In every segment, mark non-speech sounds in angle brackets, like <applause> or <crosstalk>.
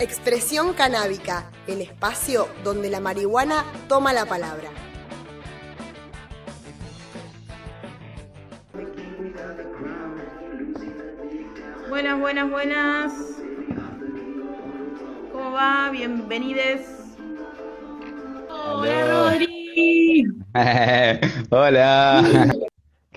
Expresión canábica, el espacio donde la marihuana toma la palabra. Buenas, buenas, buenas. ¿Cómo va? Bienvenides. Hola, Rodri. <laughs> Hola.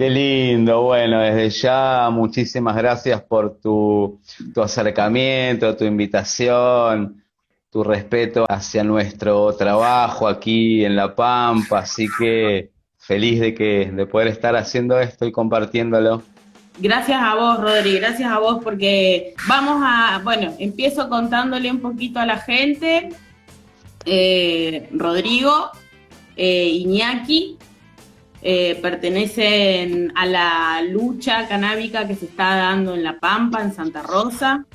Qué lindo. Bueno, desde ya muchísimas gracias por tu, tu acercamiento, tu invitación, tu respeto hacia nuestro trabajo aquí en La Pampa. Así que feliz de que de poder estar haciendo esto y compartiéndolo. Gracias a vos, Rodri, gracias a vos porque vamos a, bueno, empiezo contándole un poquito a la gente. Eh, Rodrigo, eh, Iñaki, eh, pertenecen a la lucha canábica que se está dando en La Pampa, en Santa Rosa.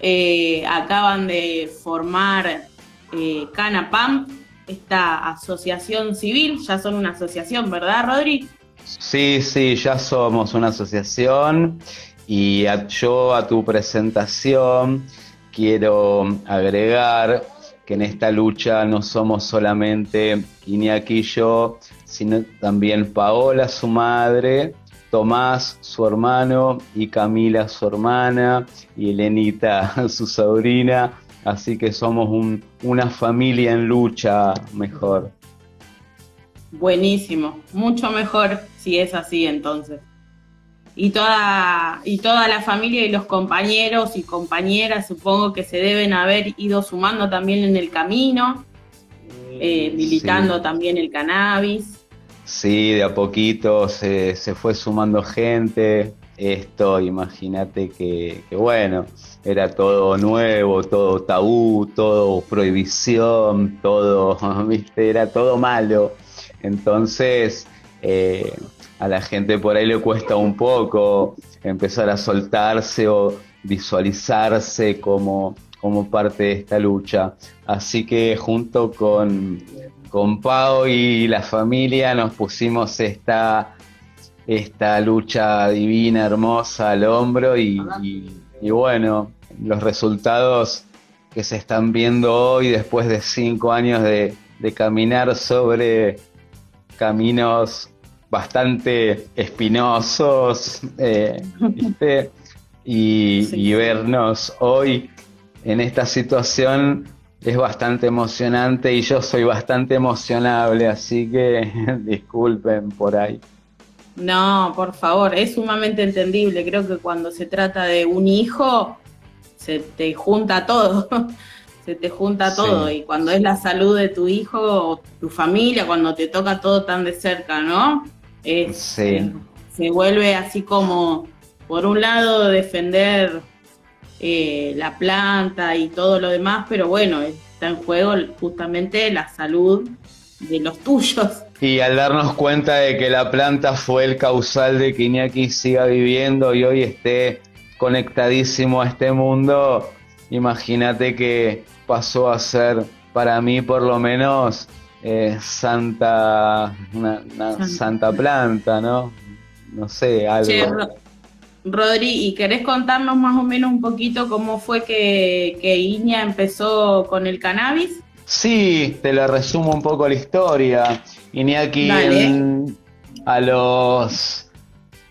Eh, acaban de formar eh, Canapamp, esta asociación civil, ya son una asociación, ¿verdad, Rodri? Sí, sí, ya somos una asociación y yo a tu presentación quiero agregar que en esta lucha no somos solamente Iñaki y yo, sino también Paola, su madre, Tomás, su hermano, y Camila, su hermana, y Elenita, <laughs> su sobrina. Así que somos un- una familia en lucha mejor. Buenísimo, mucho mejor si es así entonces. Y toda, y toda la familia y los compañeros y compañeras supongo que se deben haber ido sumando también en el camino, eh, militando Sí. también el cannabis. Sí, de a poquito se, se fue sumando gente. Esto, imagínate que, bueno, era todo nuevo, todo tabú, todo prohibición, todo, <laughs> viste, era todo malo. Entonces, eh, a la gente por ahí le cuesta un poco empezar a soltarse o visualizarse como, como parte de esta lucha. Así que junto con, con Pau y la familia nos pusimos esta, esta lucha divina, hermosa al hombro y, y- y bueno, los resultados que se están viendo hoy después de cinco años de, de caminar sobre caminos bastante espinosos, eh, <laughs> ¿viste? Y, Sí. y vernos hoy en esta situación es bastante emocionante y yo soy bastante emocionable, así que <laughs> disculpen por ahí. No, por favor, es sumamente entendible. Creo que cuando se trata de un hijo, se te junta todo. <laughs> se te junta Sí. todo. Y cuando es la salud de tu hijo o tu familia, cuando te toca todo tan de cerca, ¿no? Es, Sí. eh, se vuelve así como, por un lado, defender eh, la planta y todo lo demás, pero bueno, está en juego justamente la salud de los tuyos. Y al darnos cuenta de que la planta fue el causal de que Iñaki siga viviendo y hoy esté conectadísimo a este mundo, imagínate que pasó a ser para mí por lo menos eh, santa, una, una Santa. santa planta, ¿no? No sé, algo. Che, Rodri, ¿y querés contarnos más o menos un poquito cómo fue que, que Iña empezó con el cannabis? Sí, te lo resumo un poco la historia. Iñaki en- a los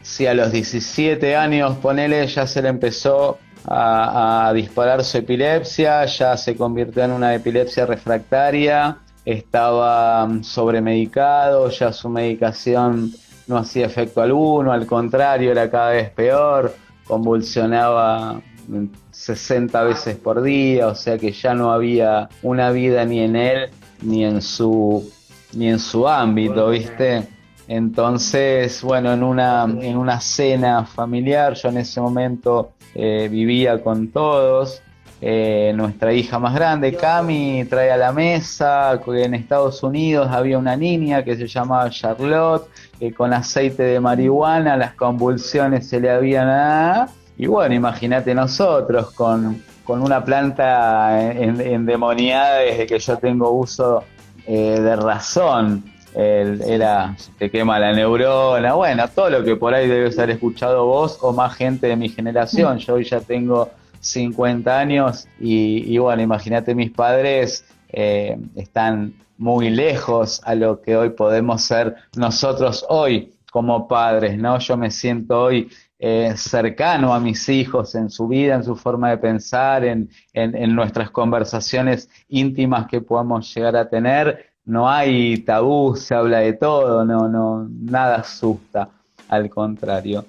sí, a los 17 años, ponele, ya se le empezó a, a disparar su epilepsia, ya se convirtió en una epilepsia refractaria, estaba mm, sobremedicado, ya su medicación no hacía efecto alguno, al contrario, era cada vez peor, convulsionaba mm, 60 veces por día, o sea que ya no había una vida ni en él ni en su ni en su ámbito, ¿viste? Entonces, bueno, en una, en una cena familiar, yo en ese momento eh, vivía con todos. Eh, nuestra hija más grande, Cami, trae a la mesa que en Estados Unidos había una niña que se llamaba Charlotte, que con aceite de marihuana las convulsiones se le habían... y bueno, imagínate nosotros con, con una planta endemoniada desde que yo tengo uso eh, de razón. El, era te quema la neurona, bueno, todo lo que por ahí debes haber escuchado vos o más gente de mi generación. Yo hoy ya tengo 50 años y, bueno, imagínate mis padres eh, están muy lejos a lo que hoy podemos ser nosotros hoy como padres, ¿no? Yo me siento hoy eh, cercano a mis hijos en su vida, en su forma de pensar, en, en nuestras conversaciones íntimas que podamos llegar a tener no hay tabú, se habla de todo, no, no, nada asusta, al contrario.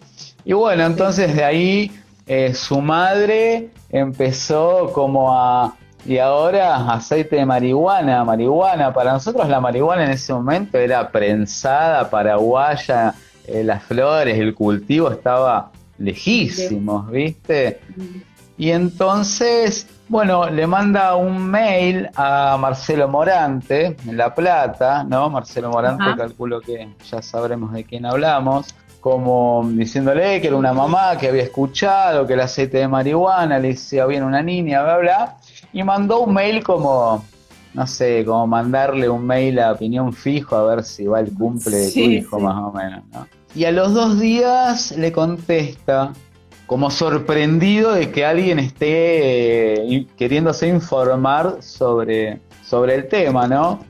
Y bueno, entonces de ahí eh, su madre empezó como a, y ahora aceite de marihuana, marihuana, para nosotros la marihuana en ese momento era prensada, paraguaya, eh, las flores, el cultivo estaba lejísimos, ¿viste? Y entonces bueno, le manda un mail a Marcelo Morante, en La Plata, ¿no? Marcelo Morante, calculo que ya sabremos de quién hablamos, como diciéndole que era una mamá que había escuchado que el aceite de marihuana le decía bien una niña, bla, bla, y mandó un mail como, no sé, como mandarle un mail a opinión fijo a ver si va el cumple de tu hijo, más o menos, ¿no? Y a los dos días le contesta como sorprendido de que alguien esté eh, queriéndose informar sobre, sobre el tema, ¿no?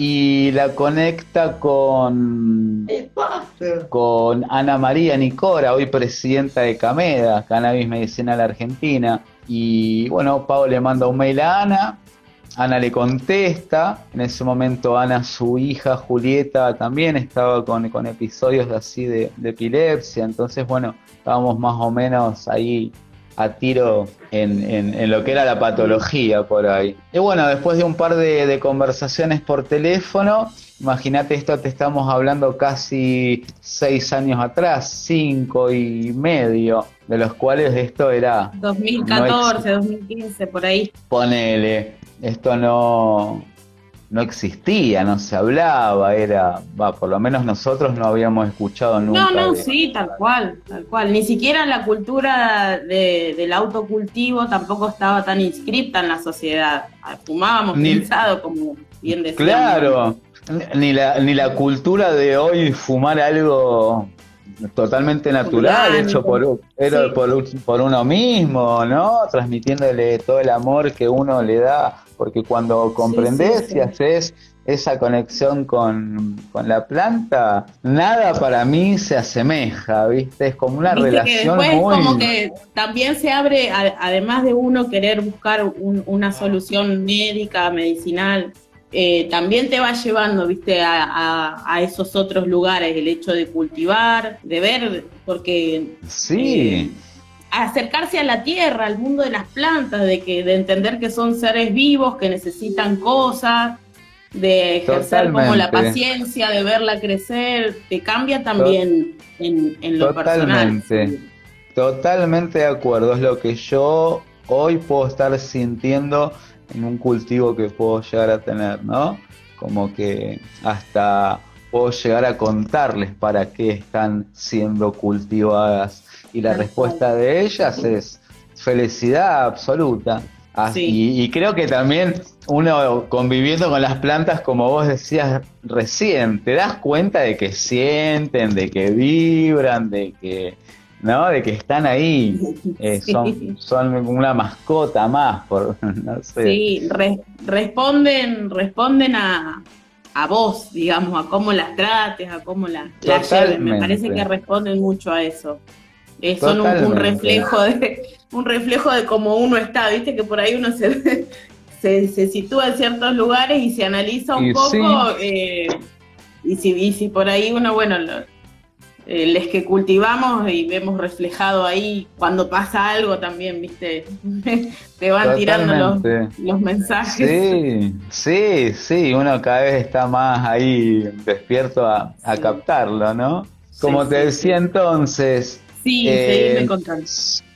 Y la conecta con, con Ana María Nicora, hoy presidenta de Cameda, Cannabis Medicinal Argentina. Y bueno, Pau le manda un mail a Ana, Ana le contesta, en ese momento Ana, su hija Julieta, también estaba con, episodios así de, epilepsia, entonces bueno, estábamos más o menos ahí a tiro en, lo que era la patología por ahí. Y bueno, después de un par de, conversaciones por teléfono, imagínate esto, te estamos hablando casi seis años atrás, cinco y medio, de los cuales esto era... 2014, 2015, por ahí. Ponele, esto no, no existía, no se hablaba, era, va, por lo menos nosotros no habíamos escuchado nunca. No, no, sí, tal cual, tal cual. Ni siquiera la cultura de, del autocultivo tampoco estaba tan inscripta en la sociedad. Fumábamos ni, como bien decía. Claro, ni la, ni la cultura de hoy fumar algo totalmente natural, hecho por, por, uno mismo, ¿no? Transmitiéndole todo el amor que uno le da, porque cuando comprendes y haces esa conexión con, la planta, nada para mí se asemeja, ¿viste? Es como una relación muy... como que también se abre, además de uno querer buscar una solución médica, medicinal, eh, también te va llevando, viste, a, esos otros lugares, el hecho de cultivar, de ver, porque sí. Eh, acercarse a la tierra, al mundo de las plantas, de que, de entender que son seres vivos, que necesitan cosas, de ejercer como la paciencia, de verla crecer, te cambia también en, en, lo Totalmente. personal. Totalmente de acuerdo, es lo que yo hoy puedo estar sintiendo en un cultivo que puedo llegar a tener, ¿no? Como que hasta puedo llegar a contarles para qué están siendo cultivadas. Y la respuesta de ellas es felicidad absoluta. Y, creo que también uno conviviendo con las plantas, como vos decías recién, te das cuenta de que sienten, de que vibran, de que ¿no? De que están ahí, <laughs> eh, son, son una mascota más, por, <laughs> no sé. Sí, responden, responden a, a vos, digamos, a cómo las trates, a cómo las, lleves. Me parece que responden mucho a eso. Eh, son un, reflejo de <laughs> un reflejo de cómo uno está, viste que por ahí uno se, se, se sitúa en ciertos lugares y se analiza un poco eh, y, si, y si por ahí uno, bueno, lo, eh, les que cultivamos y vemos reflejado ahí cuando pasa algo también, viste, <laughs> te van tirando los, los, mensajes. Sí, sí, sí, uno cada vez está más ahí despierto a, captarlo, ¿no? Como te decía entonces, Sí, eh,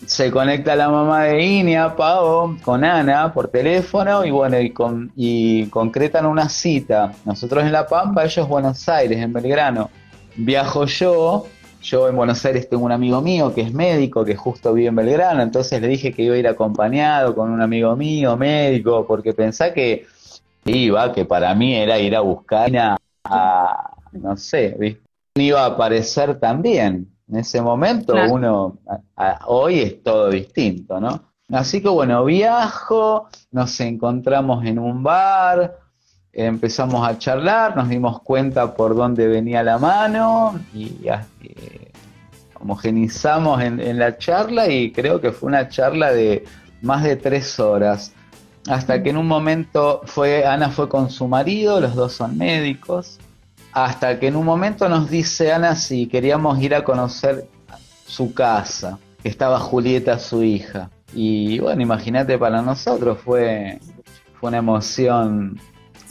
Se conecta la mamá de Inia, Pavo, con Ana por teléfono y bueno, y, con, y concretan una cita. Nosotros en La Pampa, ellos Buenos Aires, en Belgrano. Viajo yo, yo en Buenos Aires tengo un amigo mío que es médico, que justo vive en Belgrano, entonces le dije que iba a ir acompañado con un amigo mío, médico, porque pensá que iba, que para mí era ir a buscar a, no sé, iba a aparecer también. En ese momento uno, hoy es todo distinto, ¿no? Así que bueno, viajo, nos encontramos en un bar, empezamos a charlar, nos dimos cuenta por dónde venía la mano y eh, homogenizamos en, en, la charla y creo que fue una charla de más de tres horas. Hasta que en un momento fue, Ana fue con su marido, los dos son médicos, hasta que en un momento nos dice Ana si queríamos ir a conocer su casa, que estaba Julieta, su hija. Y bueno, imagínate para nosotros fue, fue una emoción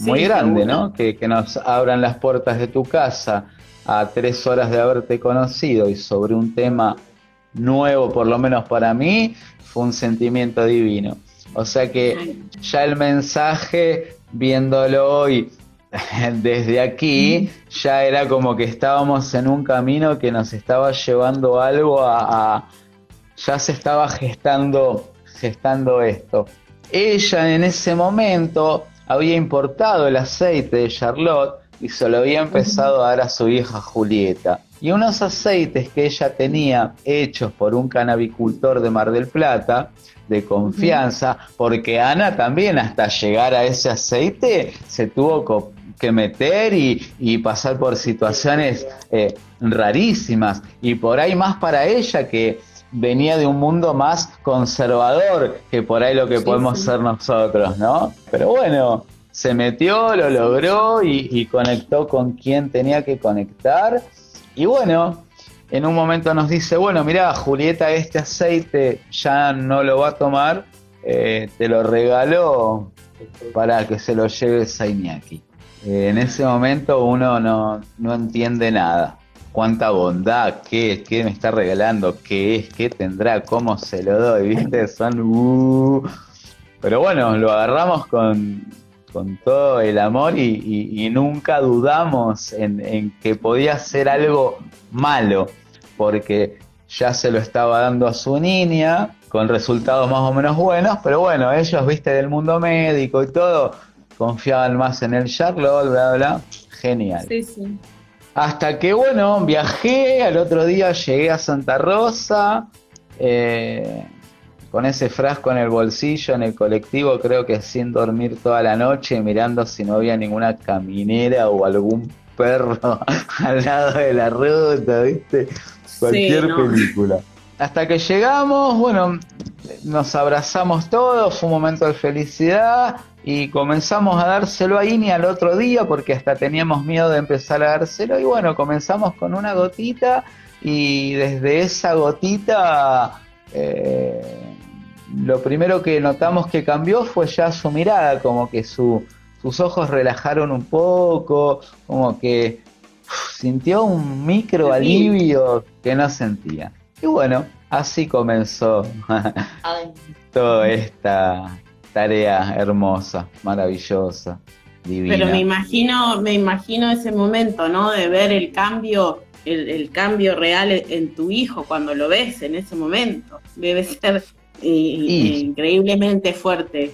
muy grande, ¿no? Que, que, nos abran las puertas de tu casa a tres horas de haberte conocido y sobre un tema nuevo, por lo menos para mí, fue un sentimiento divino. O sea que ya el mensaje, viéndolo hoy, <laughs> desde aquí ya era como que estábamos en un camino que nos estaba llevando algo a, ya se estaba gestando gestando esto. Ella en ese momento había importado el aceite de Charlotte y se lo había empezado a dar a su hija Julieta. Y unos aceites que ella tenía hechos por un canabicultor de Mar del Plata, de confianza, porque Ana también hasta llegar a ese aceite se tuvo que meter y, pasar por situaciones eh, rarísimas. Y por ahí más para ella que venía de un mundo más conservador que por ahí lo que podemos ser nosotros, ¿no? Pero bueno, se metió, lo logró y, conectó con quien tenía que conectar. Y bueno, en un momento nos dice, bueno, mira, Julieta, este aceite ya no lo va a tomar, eh, te lo regaló para que se lo lleves a Iñaki. Eh, en ese momento uno no, entiende nada. Cuánta bondad, qué, qué me está regalando, qué es, qué tendrá, cómo se lo doy, ¿viste? Son. Uh. Pero bueno, lo agarramos con, todo el amor y, nunca dudamos en, en, que podía ser algo malo, porque ya se lo estaba dando a su niña, con resultados más o menos buenos, pero bueno, ellos, viste, del mundo médico y todo, confiaban más en el Charlotte, bla, bla, genial. Sí, sí. Hasta que, bueno, viajé, al otro día llegué a Santa Rosa, eh, con ese frasco en el bolsillo, en el colectivo, creo que sin dormir toda la noche, mirando si no había ninguna caminera o algún perro <laughs> al lado de la ruta, ¿viste? Cualquier película. Hasta que llegamos, bueno, nos abrazamos todos, fue un momento de felicidad y comenzamos a dárselo a Ini al otro día porque hasta teníamos miedo de empezar a dárselo. Y bueno, comenzamos con una gotita y desde esa gotita eh, lo primero que notamos que cambió fue ya su mirada, como que su, sus ojos relajaron un poco, como que sintió un micro alivio que no sentía. Y bueno, así comenzó <laughs> toda esta tarea hermosa, maravillosa, divina. Pero me imagino, me imagino ese momento, ¿no? De ver el cambio, el, cambio real en tu hijo cuando lo ves en ese momento. Debe ser eh, increíblemente fuerte.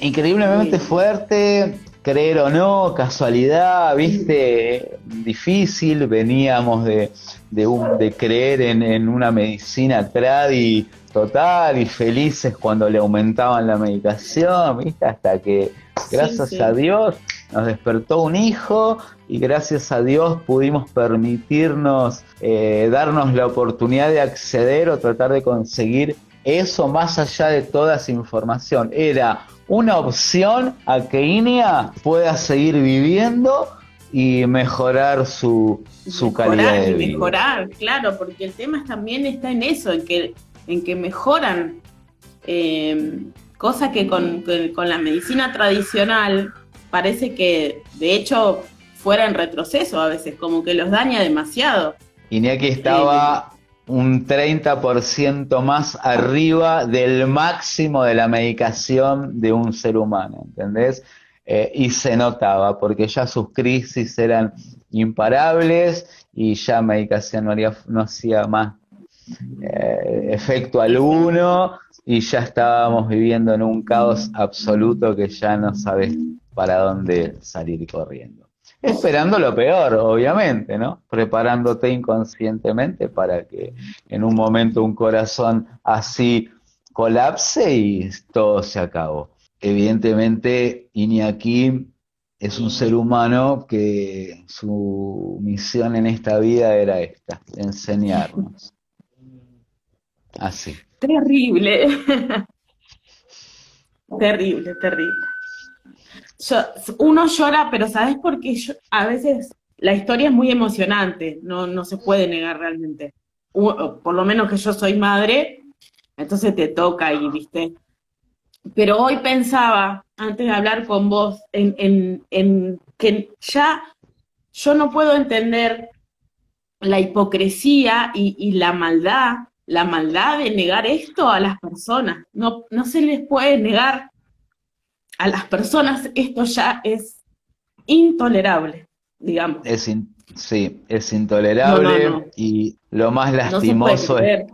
Increíblemente fuerte, creer o no, casualidad, viste, difícil, veníamos de, de, un, de creer en, en una medicina tradi total y felices cuando le aumentaban la medicación, ¿viste? Hasta que, gracias a Dios, nos despertó un hijo y gracias a Dios pudimos permitirnos eh, darnos la oportunidad de acceder o tratar de conseguir eso más allá de toda esa información. Era una opción a que Inia pueda seguir viviendo y mejorar su, su calidad de y vida. mejorar, claro, porque el tema también está en eso, en que, en que mejoran, eh, cosa que con, que con la medicina tradicional parece que de hecho fuera en retroceso a veces, como que los daña demasiado. Iñaki estaba un 30% más arriba del máximo de la medicación de un ser humano, ¿entendés? Eh, y se notaba, porque ya sus crisis eran imparables y ya medicación no, haría- no hacía más eh, efecto alguno y ya estábamos viviendo en un caos absoluto que ya no sabes para dónde salir corriendo. Esperando lo peor, obviamente, ¿no? Preparándote inconscientemente para que en un momento un corazón así colapse y todo se acabó. Evidentemente, Iñaki es un ser humano que su misión en esta vida era esta, enseñarnos. Así. Terrible. terrible, terrible. Yo- uno llora, pero ¿sabes por qué? Yo- a veces la historia es muy emocionante, no, no se puede negar realmente. Por lo menos que yo soy madre, entonces te toca y viste. Pero hoy pensaba, antes de hablar con vos, en, en, en que ya yo no puedo entender la hipocresía y, y la maldad, la maldad de negar esto a las personas. No, no se les puede negar a las personas, esto ya es intolerable, digamos. Es in- sí, es intolerable No, no, no. y lo más lastimoso es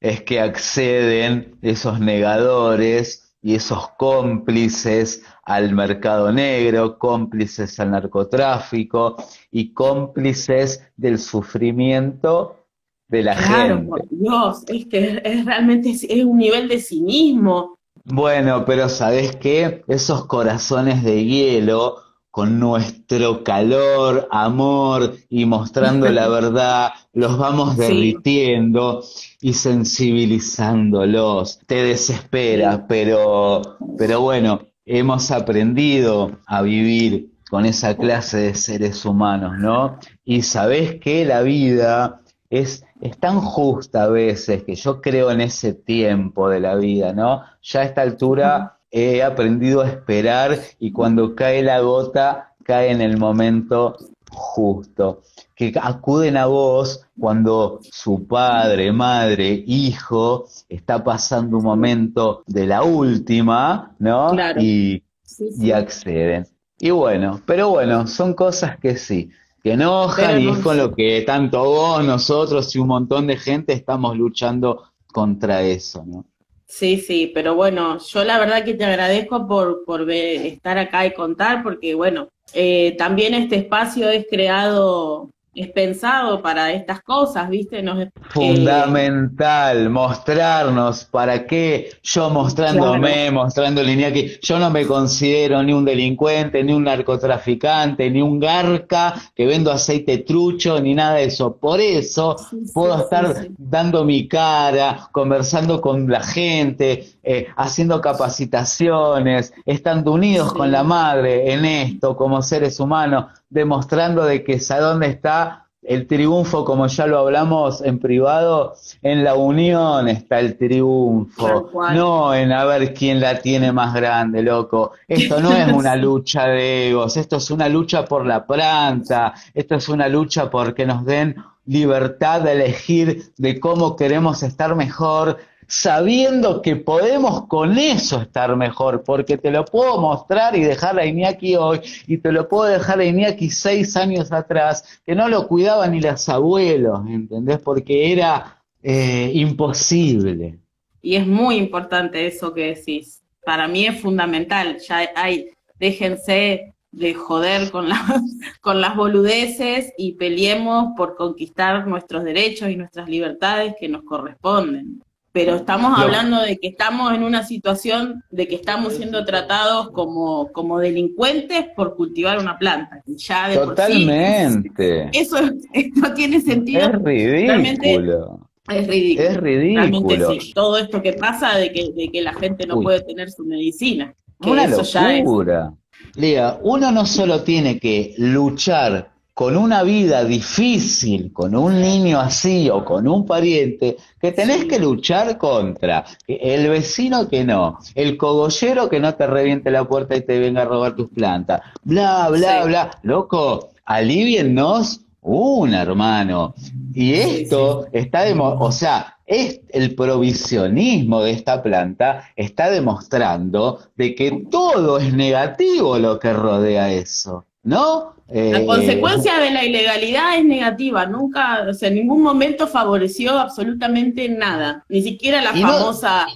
es que acceden esos negadores y esos cómplices al mercado negro, cómplices al narcotráfico y cómplices del sufrimiento de la Claro, gente. por Dios, es que es realmente es, es un nivel de cinismo. Bueno, pero ¿sabés qué? Esos corazones de hielo con nuestro calor, amor y mostrando la <laughs> verdad, los vamos Sí. derritiendo y sensibilizándolos. Te desespera, pero, pero bueno, hemos aprendido a vivir con esa clase de seres humanos, ¿no? Y sabés que la vida es, es tan justa a veces que yo creo en ese tiempo de la vida, ¿no? Ya a esta altura he aprendido a esperar y cuando cae la gota, cae en el momento justo. Que acuden a vos cuando su padre, madre, hijo está pasando un momento de la última, ¿no? Claro. Y, Sí, sí. y acceden. Y bueno, pero bueno, son cosas que sí, que enojan y es con lo que tanto vos, nosotros y un montón de gente estamos luchando contra eso, ¿no? Sí, sí, pero bueno, yo la verdad que te agradezco por, por ver- estar acá y contar, porque bueno, eh, también este espacio es creado, es pensado para estas cosas, ¿viste? Nos, eh, Fundamental, mostrarnos, ¿para qué? Yo mostrándome, mostrando línea que yo no me considero ni un delincuente, ni un narcotraficante, ni un garca que vendo aceite trucho, ni nada de eso. Por eso Sí, puedo sí, estar sí. dando mi cara, conversando con la gente, eh, haciendo capacitaciones, estando unidos con la madre en esto como seres humanos, demostrando de que a dónde está el triunfo, como ya lo hablamos en privado, en la unión está el triunfo, no en a ver quién la tiene más grande, loco. Esto no es una <laughs> lucha de egos, esto es una lucha por la planta, esto es una lucha por que nos den libertad de elegir de cómo queremos estar mejor, sabiendo que podemos con eso estar mejor, porque te lo puedo mostrar y dejar a Iñaki hoy, y te lo puedo dejar a Iñaki seis años atrás, que no lo cuidaban ni los abuelos, ¿entendés? Porque era eh, imposible. Y es muy importante eso que decís. Para mí es fundamental. Ya hay, déjense de joder con las, <laughs> con las boludeces y peleemos por conquistar nuestros derechos y nuestras libertades que nos corresponden. Pero estamos hablando de que estamos en una situación de que estamos siendo tratados como, como delincuentes por cultivar una planta. que Ya de por sí Totalmente. eso <laughs> no tiene sentido. Es ridículo. es ridículo. Es ridículo. Sí. Todo esto que pasa de que, de que la gente no Uy. puede tener su medicina. Que Una eso ya es. locura. Lea, uno no solo tiene que luchar con una vida difícil, con un niño así o con un pariente, que tenés que luchar contra el vecino que no, el cogollero que no te reviente la puerta y te venga a robar tus plantas, bla, bla, bla. Loco, aliviennos una, hermano. Y esto está, demo o sea, es el provisionismo de esta planta está demostrando de que todo es negativo lo que rodea eso, ¿no? La Eh, consecuencia de la ilegalidad es negativa, nunca, o sea, en ningún momento favoreció absolutamente nada, ni siquiera la no- famosa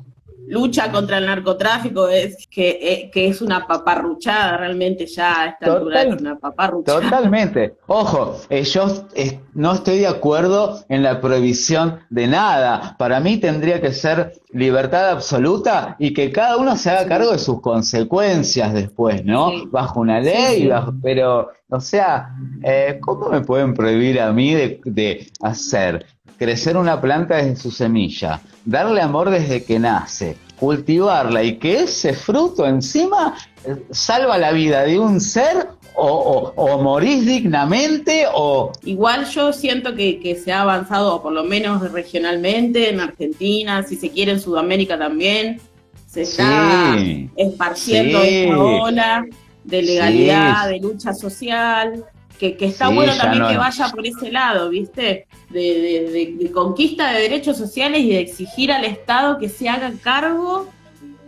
lucha contra el narcotráfico, es que, eh, que es una paparruchada realmente ya a esta altura, Total- es una paparruchada. Totalmente. Ojo, eh, yo eh, no estoy de acuerdo en la prohibición de nada. Para mí tendría que ser libertad absoluta y que cada uno se haga cargo de sus consecuencias después, ¿no? Sí. Bajo una ley, Sí, sí. bajo- pero, o sea, eh, ¿cómo me pueden prohibir a mí de, de hacer crecer una planta desde su semilla, darle amor desde que nace, cultivarla y que ese fruto encima eh, salva la vida de un ser o, o- o morís dignamente o... Igual yo siento que, que se ha avanzado, por lo menos regionalmente, en Argentina, si se quiere en Sudamérica también, se está Sí. esparciendo Sí. esta ola de legalidad, Sí. de lucha social, que, que está Sí, bueno también no- que vaya por ese lado, ¿viste? De, de- de- de conquista de derechos sociales y de exigir al Estado que se haga cargo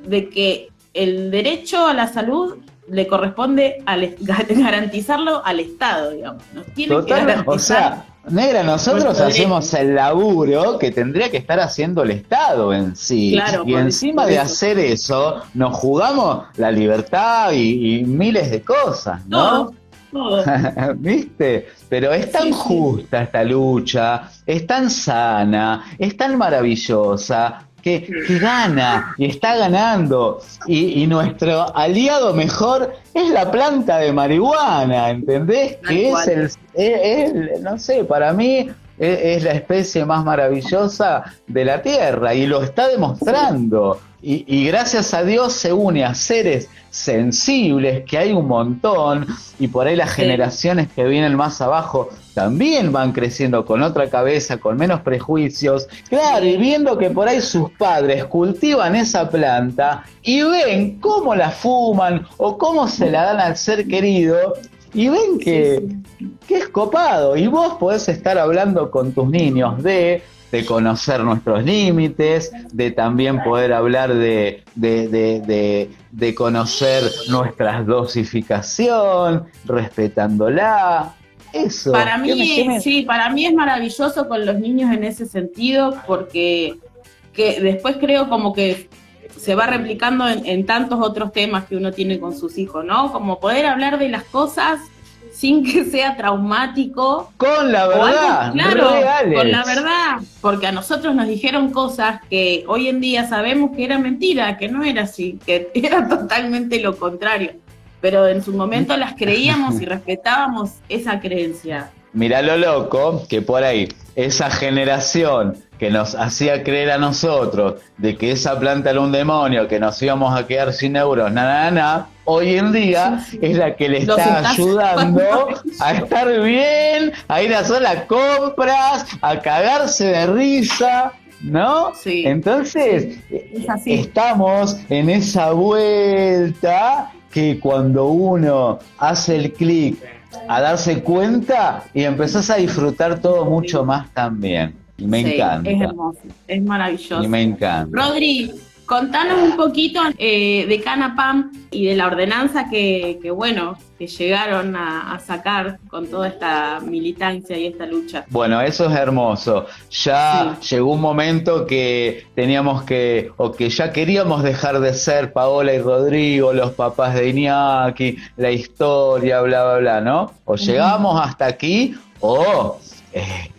de que el derecho a la salud le corresponde al, <laughs> garantizarlo al Estado, digamos. Nos tiene que Total, garantizar o sea, negra, nosotros hacemos el laburo que tendría que estar haciendo el Estado en sí. Claro, y encima de eso. hacer eso, nos jugamos la libertad y, y miles de cosas, ¿no? Todo. <laughs> ¿Viste? Pero es tan Sí, sí. justa esta lucha, es tan sana, es tan maravillosa, que, que gana y está ganando. Y, y nuestro aliado mejor es la planta de marihuana, ¿entendés? Tal Que es el, no sé, para mí es, es la especie más maravillosa de la Tierra y lo está demostrando. Y, y gracias a Dios se une a seres sensibles, que hay un montón, y por ahí las Sí. generaciones que vienen más abajo también van creciendo con otra cabeza, con menos prejuicios, claro, y viendo que por ahí sus padres cultivan esa planta y ven cómo la fuman o cómo se la dan al ser querido, y ven que, que es copado, y vos podés estar hablando con tus niños de de conocer nuestros límites, de también poder hablar de, de, de, de, conocer nuestra dosificación, respetándola. Eso. Para ¿Qué me- mí, qué me- sí, para mí es maravilloso con los niños en ese sentido, porque que después creo como que se va replicando en, en tantos otros temas que uno tiene con sus hijos, ¿no? Como poder hablar de las cosas sin que sea traumático. Con la o algo- verdad, claro, reales. con la verdad, porque a nosotros nos dijeron cosas que hoy en día sabemos que era mentira, que no era así, que <laughs> era totalmente lo contrario. Pero en su momento las creíamos y <laughs> respetábamos esa creencia. Mirá lo loco que por ahí esa generación que nos hacía creer a nosotros de que esa planta era un demonio, que nos íbamos a quedar sin euros, nada, nada, hoy en día Sí, sí. es la que le está ayudando a estar bien, a ir a hacer las compras, a cagarse de risa, ¿no? Sí. Entonces, Es así. estamos en esa vuelta que cuando uno hace el clic a darse cuenta y empezás a disfrutar todo mucho más también. Y me Sí, encanta. Es hermoso, es maravilloso. Y me encanta. Rodri, contanos un poquito eh, de Canapam y de la ordenanza que, que, bueno, que llegaron a, a sacar con toda esta militancia y esta lucha. Bueno, eso es hermoso. Ya llegó un momento que teníamos que, o que ya queríamos dejar de ser Paola y Rodrigo, los papás de Iñaki, la historia, bla, bla, bla, ¿no? O llegamos hasta aquí, o eh,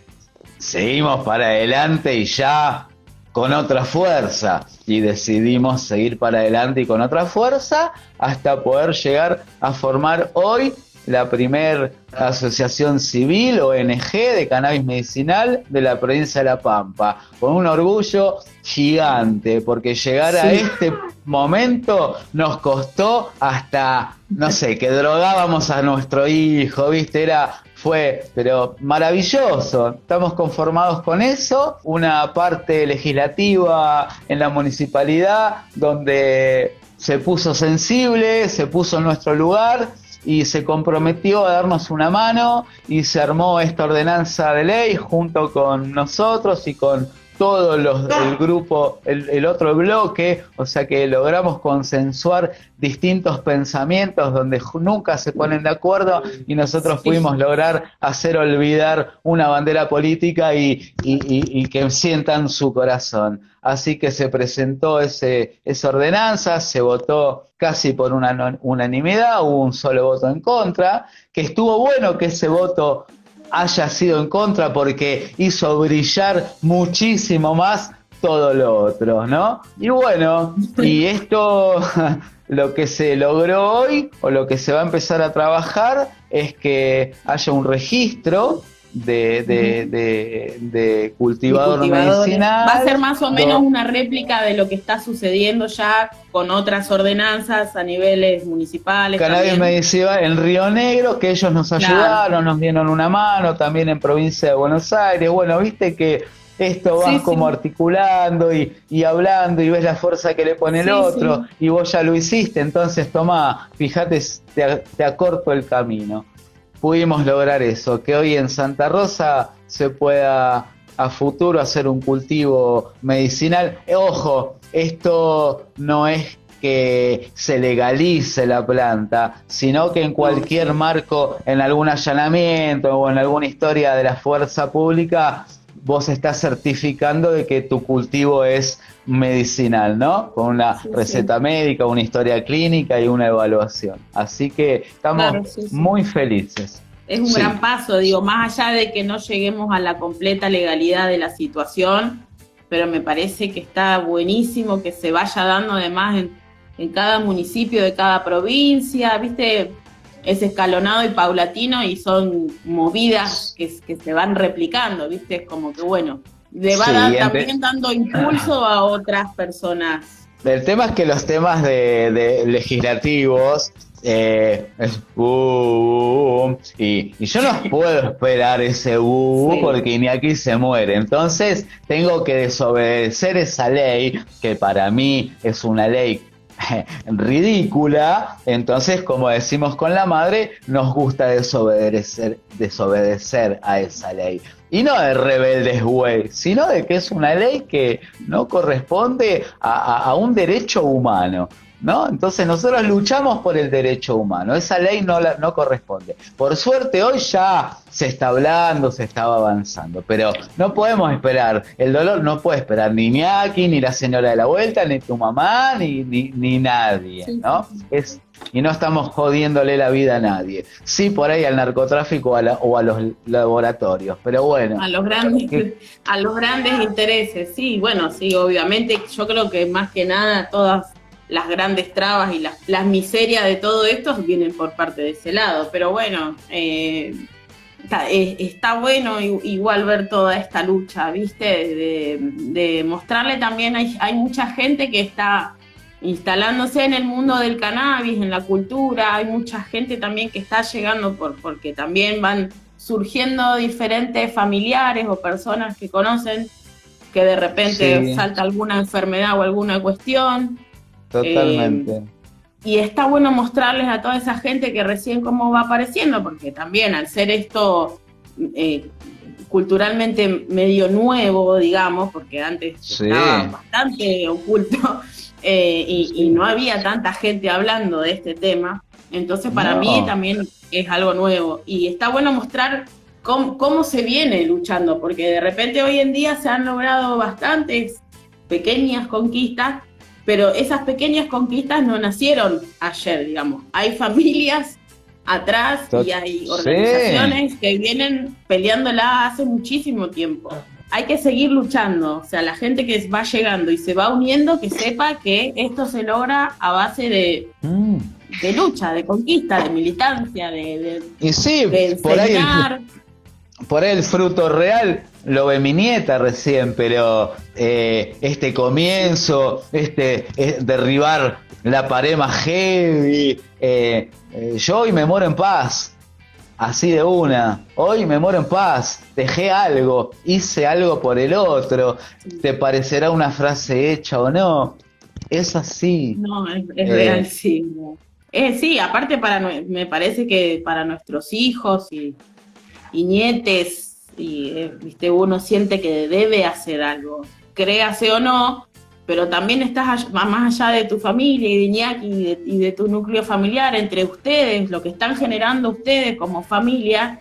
seguimos para adelante y ya con otra fuerza. Y decidimos seguir para adelante y con otra fuerza hasta poder llegar a formar hoy la primer asociación civil, ONG, de cannabis medicinal de la provincia de La Pampa, con un orgullo gigante, porque llegar a este momento nos costó hasta, no sé, que drogábamos a nuestro hijo, ¿viste? Era fue, pero maravilloso. Estamos conformados con eso. Una parte legislativa en la municipalidad donde se puso sensible, se puso en nuestro lugar y se comprometió a darnos una mano y se armó esta ordenanza de ley junto con nosotros y con todos los el grupo, el, otro bloque, o sea que logramos consensuar distintos pensamientos donde nunca se ponen de acuerdo y nosotros pudimos lograr hacer olvidar una bandera política y, y, que sientan su corazón. Así que se presentó ese, esa ordenanza, se votó casi por una unanimidad, hubo un solo voto en contra, que estuvo bueno que ese voto haya sido en contra porque hizo brillar muchísimo más todo lo otro, ¿no? Y bueno, y esto <laughs> lo que se logró hoy o lo que se va a empezar a trabajar es que haya un registro de, de, de, cultivador medicinal. Va a ser más o menos una réplica de lo que está sucediendo ya con otras ordenanzas a niveles municipales. Cannabis medicinal en Río Negro, que ellos nos ayudaron, nos dieron una mano, también en provincia de Buenos Aires. Bueno, viste que esto va como articulando y, y, hablando y ves la fuerza que le pone el otro y vos ya lo hiciste, entonces toma, fíjate, te, te acorto el camino pudimos lograr eso, que hoy en Santa Rosa se pueda a futuro hacer un cultivo medicinal. Eh, ojo, esto no es que se legalice la planta, sino que en cualquier marco, en algún allanamiento o en alguna historia de la fuerza pública, vos estás certificando de que tu cultivo es medicinal, ¿no? Con una receta médica, una historia clínica y una evaluación. Así que estamos muy felices. Es un gran paso, digo, más allá de que no lleguemos a la completa legalidad de la situación, pero me parece que está buenísimo que se vaya dando además en, en cada municipio de cada provincia, ¿viste? es escalonado y paulatino y son movidas que, se van replicando, ¿viste? Es como que, bueno, le va también dando impulso a otras personas. El tema es que los temas de, legislativos eh, es uh, y, y, yo no puedo esperar ese uh, porque ni aquí se muere. Entonces tengo que desobedecer esa ley que para mí es una ley <laughs> ridícula, entonces como decimos con la madre, nos gusta desobedecer, desobedecer a esa ley. Y no de rebeldes güey, sino de que es una ley que no corresponde a un derecho humano. ¿No? Entonces nosotros luchamos por el derecho humano, esa ley no, la, no corresponde. Por suerte hoy ya se está hablando, se estaba avanzando, pero no podemos esperar, el dolor no puede esperar ni Ñaki, ni la señora de la vuelta, ni tu mamá, ni, ni, nadie, ¿no? Es, y no estamos jodiéndole la vida a nadie. Sí, por ahí al narcotráfico o a los laboratorios, pero bueno. A los grandes, a los grandes intereses, sí, bueno, sí, obviamente, yo creo que más que nada todas las grandes trabas y las, miserias de todo esto vienen por parte de ese lado. Pero bueno, eh, está, bueno igual ver toda esta lucha, ¿viste? De, mostrarle también, hay, hay mucha gente que está instalándose en el mundo del cannabis, en la cultura, hay mucha gente también que está llegando por, porque también van surgiendo diferentes familiares o personas que conocen que de repente salta alguna enfermedad o alguna cuestión Totalmente. Eh, y está bueno mostrarles a toda esa gente que recién cómo va apareciendo, porque también al ser esto eh, culturalmente medio nuevo, digamos, porque antes estaba bastante oculto <laughs> eh, y, no había tanta gente hablando de este tema, entonces para mí también es algo nuevo. Y está bueno mostrar cómo, cómo se viene luchando, porque de repente hoy en día se han logrado bastantes pequeñas conquistas pero esas pequeñas conquistas no nacieron ayer, digamos. Hay familias atrás y hay organizaciones que vienen peleándola hace muchísimo tiempo. Hay que seguir luchando, o sea, la gente que va llegando y se va uniendo, que sepa que esto se logra a base de, mm. de lucha, de conquista, de militancia, de, de, Y sí, de por ahí, enseñar. el, por el fruto real lo ve mi nieta recién, pero eh, este comienzo, este eh, derribar la pared más heavy, eh, eh, yo hoy me muero en paz. Así de una. Hoy me muero en paz. Dejé algo. Hice algo por el otro. ¿Te parecerá una frase hecha o no? Es así. No, es, es real, sí. sí, aparte para me parece que para nuestros hijos y, y nietes, y, eh, viste, uno siente que debe hacer algo, créase o no, pero también estás más allá de tu familia y de Iñaki y de, y de tu núcleo familiar, entre ustedes, lo que están generando ustedes como familia,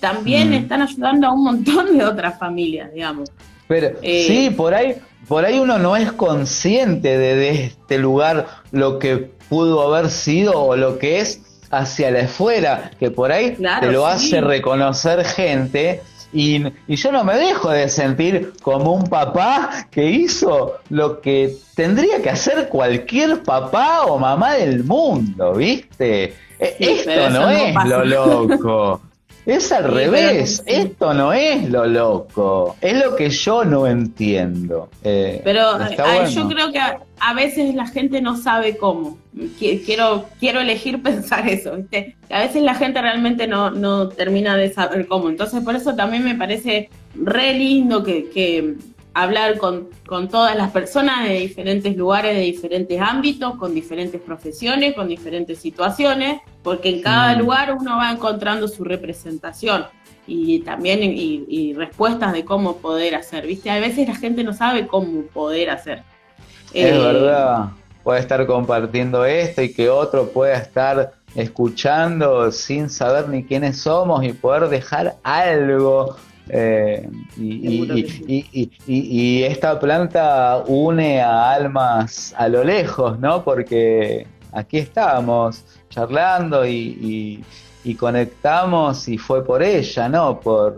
también Mm. están ayudando a un montón de otras familias, digamos. Pero Eh. sí, por ahí, por ahí uno no es consciente de, de este lugar lo que pudo haber sido o lo que es hacia la afuera, que por ahí Claro, te lo sí. hace reconocer gente. Y, y yo no me dejo de sentir como un papá que hizo lo que tendría que hacer cualquier papá o mamá del mundo, ¿viste? E- Sí, Esto no, es pasa. lo loco. Es al <laughs> Sí, revés, esto no es lo loco, es lo que yo no entiendo. Eh, Pero bueno. yo creo que a, veces la gente no sabe cómo. Qui- Quiero, quiero elegir <laughs> pensar eso, ¿viste? A veces la gente realmente no, no termina de saber cómo. Entonces, por eso también me parece re lindo que, que hablar con, con todas las personas de diferentes lugares, de diferentes ámbitos, con diferentes profesiones, con diferentes situaciones, porque en cada Mm. lugar uno va encontrando su representación y también y, y respuestas de cómo poder hacer, ¿viste? A veces la gente no sabe cómo poder hacer. Es Eh, verdad, puede estar compartiendo esto y que otro pueda estar escuchando sin saber ni quiénes somos y poder dejar algo. eh, y, y- esta planta une a almas a lo lejos, ¿no? Porque aquí estábamos charlando y conectamos y fue por ella, ¿no? Por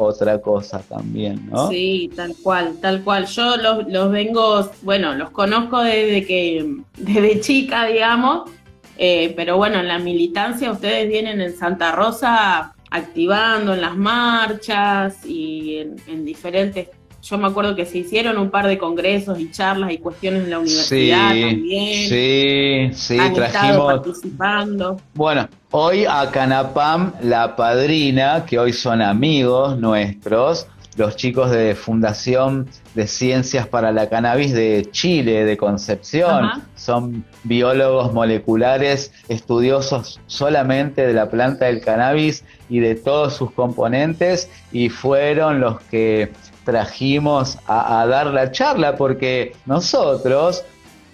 otra cosa también, ¿no? Sí, tal cual, tal cual. Yo los, los vengo, bueno, los conozco desde que, desde chica, digamos, eh, pero bueno, en la militancia ustedes vienen en Santa Rosa activando en las marchas y en, en diferentes, yo me acuerdo que se hicieron un par de congresos y charlas y cuestiones en la universidad también. sí, sí, Han estado trajimos. participando. Bueno, hoy a Canapam, la padrina, que hoy son amigos nuestros, los chicos de Fundación de Ciencias para la Cannabis de Chile, de Concepción, Ajá. son biólogos moleculares, estudiosos solamente de la planta del cannabis y de todos sus componentes, y fueron los que trajimos a, dar la charla, porque nosotros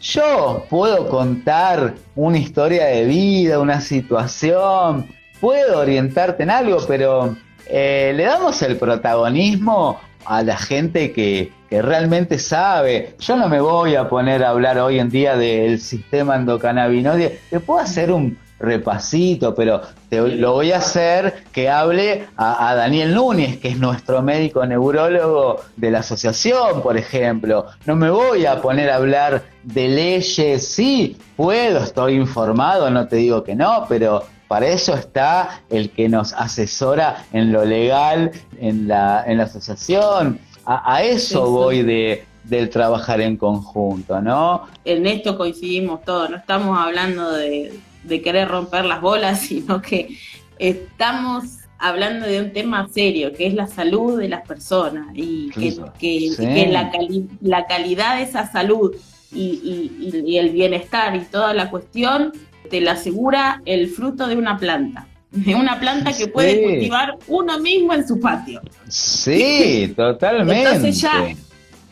yo puedo contar una historia de vida, una situación, puedo orientarte en algo, pero eh, le damos el protagonismo a la gente que, que realmente sabe. Yo no me voy a poner a hablar hoy en día del sistema endocannabinoide. Te puedo hacer un repasito, pero te, lo voy a hacer que hable a, a Daniel Núñez, que es nuestro médico neurólogo de la asociación, por ejemplo. No me voy a poner a hablar de leyes, sí, puedo, estoy informado, no te digo que no, pero para eso está el que nos asesora en lo legal, en la, en la asociación. A, a eso sí. voy de, del trabajar en conjunto, ¿no? en esto coincidimos todos, no estamos hablando de, de querer romper las bolas, <laughs> sino que estamos hablando de un tema serio, que es la salud de las personas y que, Claro, que- sí. que la, cali- la calidad de esa salud y, y- y- y el bienestar y toda la cuestión te la asegura el fruto de una planta, de una planta que puede cultivar uno mismo en su patio. Sí, <laughs> totalmente. Entonces ya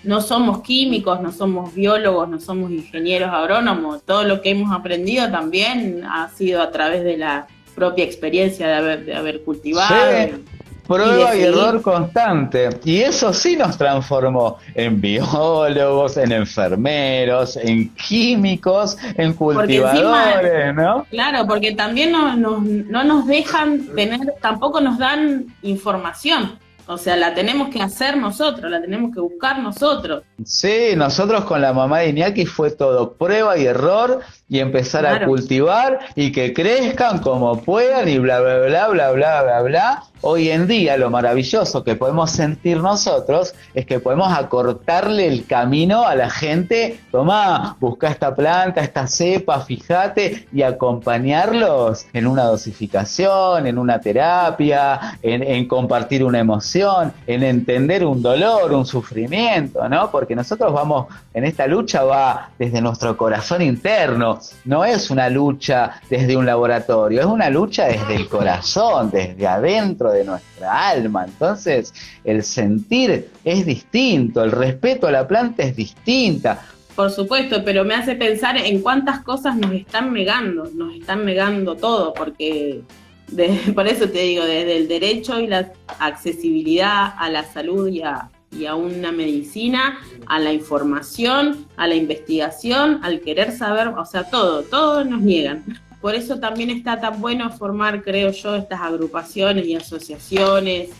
no somos químicos, no somos biólogos, no somos ingenieros agrónomos. Todo lo que hemos aprendido también ha sido a través de la propia experiencia de haber, de haber cultivado. Sí. Prueba Y error constante. Y eso sí nos transformó en biólogos, en enfermeros, en químicos, en cultivadores, ¿no? Claro, porque también no, no- no nos dejan tener, tampoco nos dan información. O sea, la tenemos que hacer nosotros, la tenemos que buscar nosotros. Sí, nosotros con la mamá de Iñaki fue todo prueba y error y empezar a cultivar y que crezcan como puedan y bla, bla, bla, bla, bla, bla, bla. Hoy en día lo maravilloso que podemos sentir nosotros es que podemos acortarle el camino a la gente, tomá, busca esta planta, esta cepa, fíjate y acompañarlos en una dosificación, en una terapia, en, compartir una emoción, en entender un dolor, un sufrimiento, ¿no? Porque nosotros vamos, en esta lucha va desde nuestro corazón interno, no es una lucha desde un laboratorio, es una lucha desde el corazón, desde adentro de nuestra alma. Entonces, el sentir es distinto, el respeto a la planta es distinta. Por supuesto, pero me hace pensar en cuántas cosas nos están negando, nos están negando todo, porque <laughs> por eso te digo, desde el derecho y la accesibilidad a la salud y a, y a una medicina, a la información, a la investigación, al querer saber, o sea, todo, todo nos niegan. Por eso también está tan bueno formar, creo yo, estas agrupaciones y asociaciones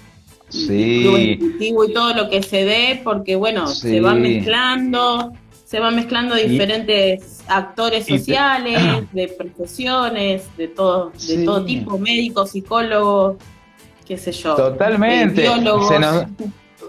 Sí. Y todo lo que se dé, porque bueno, Sí. se van mezclando, se van mezclando Y- diferentes actores te- sociales, <clears throat> de profesiones, de todo, de Sí. todo tipo, médicos, psicólogos, qué sé yo. Totalmente. biólogos. Se nos,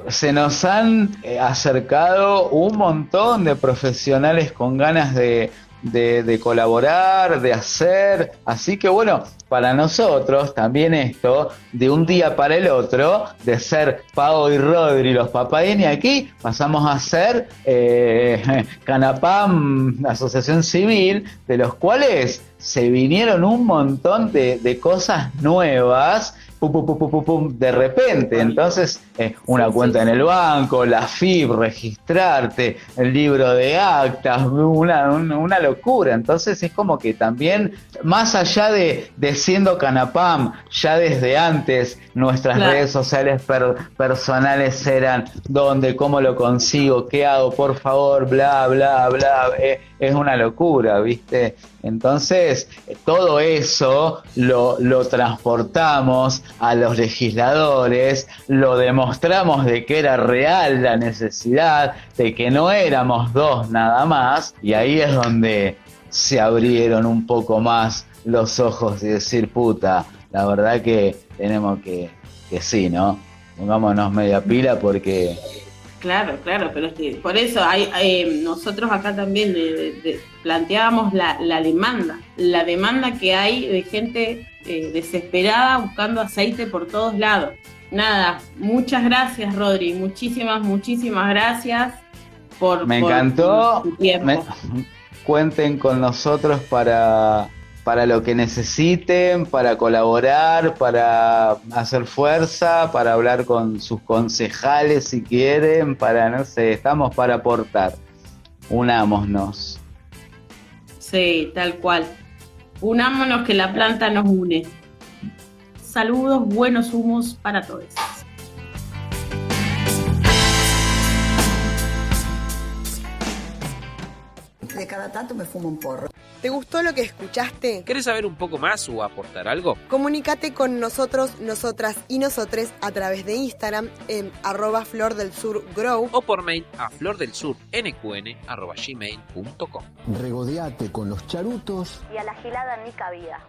se nos han eh, acercado un montón de profesionales con ganas de, de- colaborar, de hacer. Así que bueno, para nosotros también esto, de un día para el otro, de ser Pau y Rodri los Papaini aquí, pasamos a ser eh, <laughs> Canapam, Asociación Civil, de los cuales se vinieron un montón de, de cosas nuevas pum, pum, pum, pum, pum, pum, de repente. Entonces, eh, una cuenta en el banco, la FIB, registrarte, el libro de actas, una, una, una locura. Entonces, es como que también, más allá de, de siendo Canapam, ya desde antes nuestras Claro. redes sociales per- personales eran dónde, cómo lo consigo, qué hago, por favor, bla, bla, bla. eh, es una locura, ¿viste? Entonces, todo eso lo, lo transportamos a los legisladores, lo demostramos de que era real la necesidad, de que no éramos dos nada más, y ahí es donde se abrieron un poco más los ojos y decir, puta, la verdad que tenemos que, que sí, ¿no? Pongámonos media pila porque Claro, claro, pero es que por eso hay, hay- nosotros acá también de- de- de- planteábamos la, la demanda, la demanda que hay de gente eh, desesperada buscando aceite por todos lados. Nada, muchas gracias Rodri, muchísimas, muchísimas gracias por Me por encantó. tu tiempo. Me- <laughs> cuenten con nosotros para, para lo que necesiten, para colaborar, para hacer fuerza, para hablar con sus concejales si quieren, para, no sé, estamos para aportar. Unámonos. Sí, tal cual. Unámonos que la planta nos une. Saludos, buenos humos para todos. Cada tanto me fumo un porro. ¿Te gustó lo que escuchaste? ¿Querés saber un poco más o aportar algo? Comunícate con nosotros, nosotras y nosotres a través de Instagram en arroba flor del sur grow O por mail a flordelsursnqn.gmail.com Regodeate con los charutos y a la gilada ni cabida.